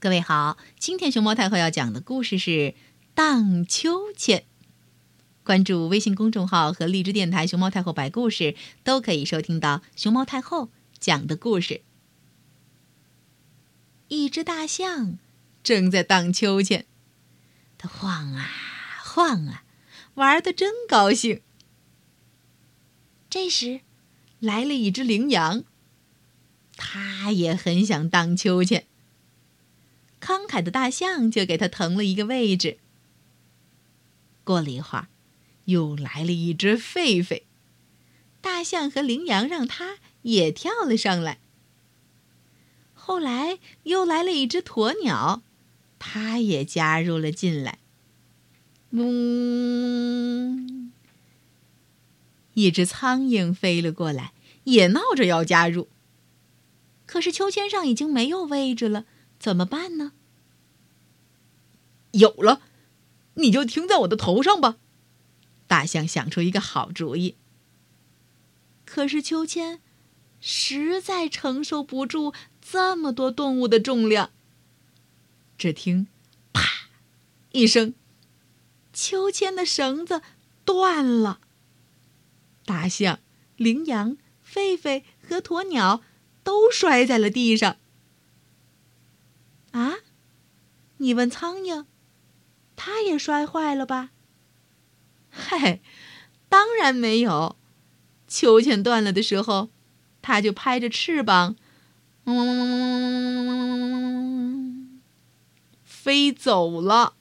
各位好，今天熊猫太后要讲的故事是《荡秋千》。关注微信公众号和荔枝电台“熊猫太后摆故事”，都可以收听到熊猫太后讲的故事。一只大象正在荡秋千，它晃啊晃啊，玩的真高兴。这时，来了一只羚羊，它也很想荡秋千。慷慨的大象就给他腾了一个位置。过了一会儿，又来了一只狒狒，大象和羚羊让它也跳了上来。后来又来了一只鸵鸟，它也加入了进来。嗡，一只苍蝇飞了过来，也闹着要加入。可是秋千上已经没有位置了。怎么办呢？有了，你就停在我的头上吧。大象想出一个好主意。可是秋千实在承受不住这么多动物的重量。只听“啪”一声，秋千的绳子断了。大象、羚羊、狒狒和鸵鸟都摔在了地上。啊！你问苍蝇，它也摔坏了吧？嗨，当然没有。秋千断了的时候，它就拍着翅膀，嗯，飞走了。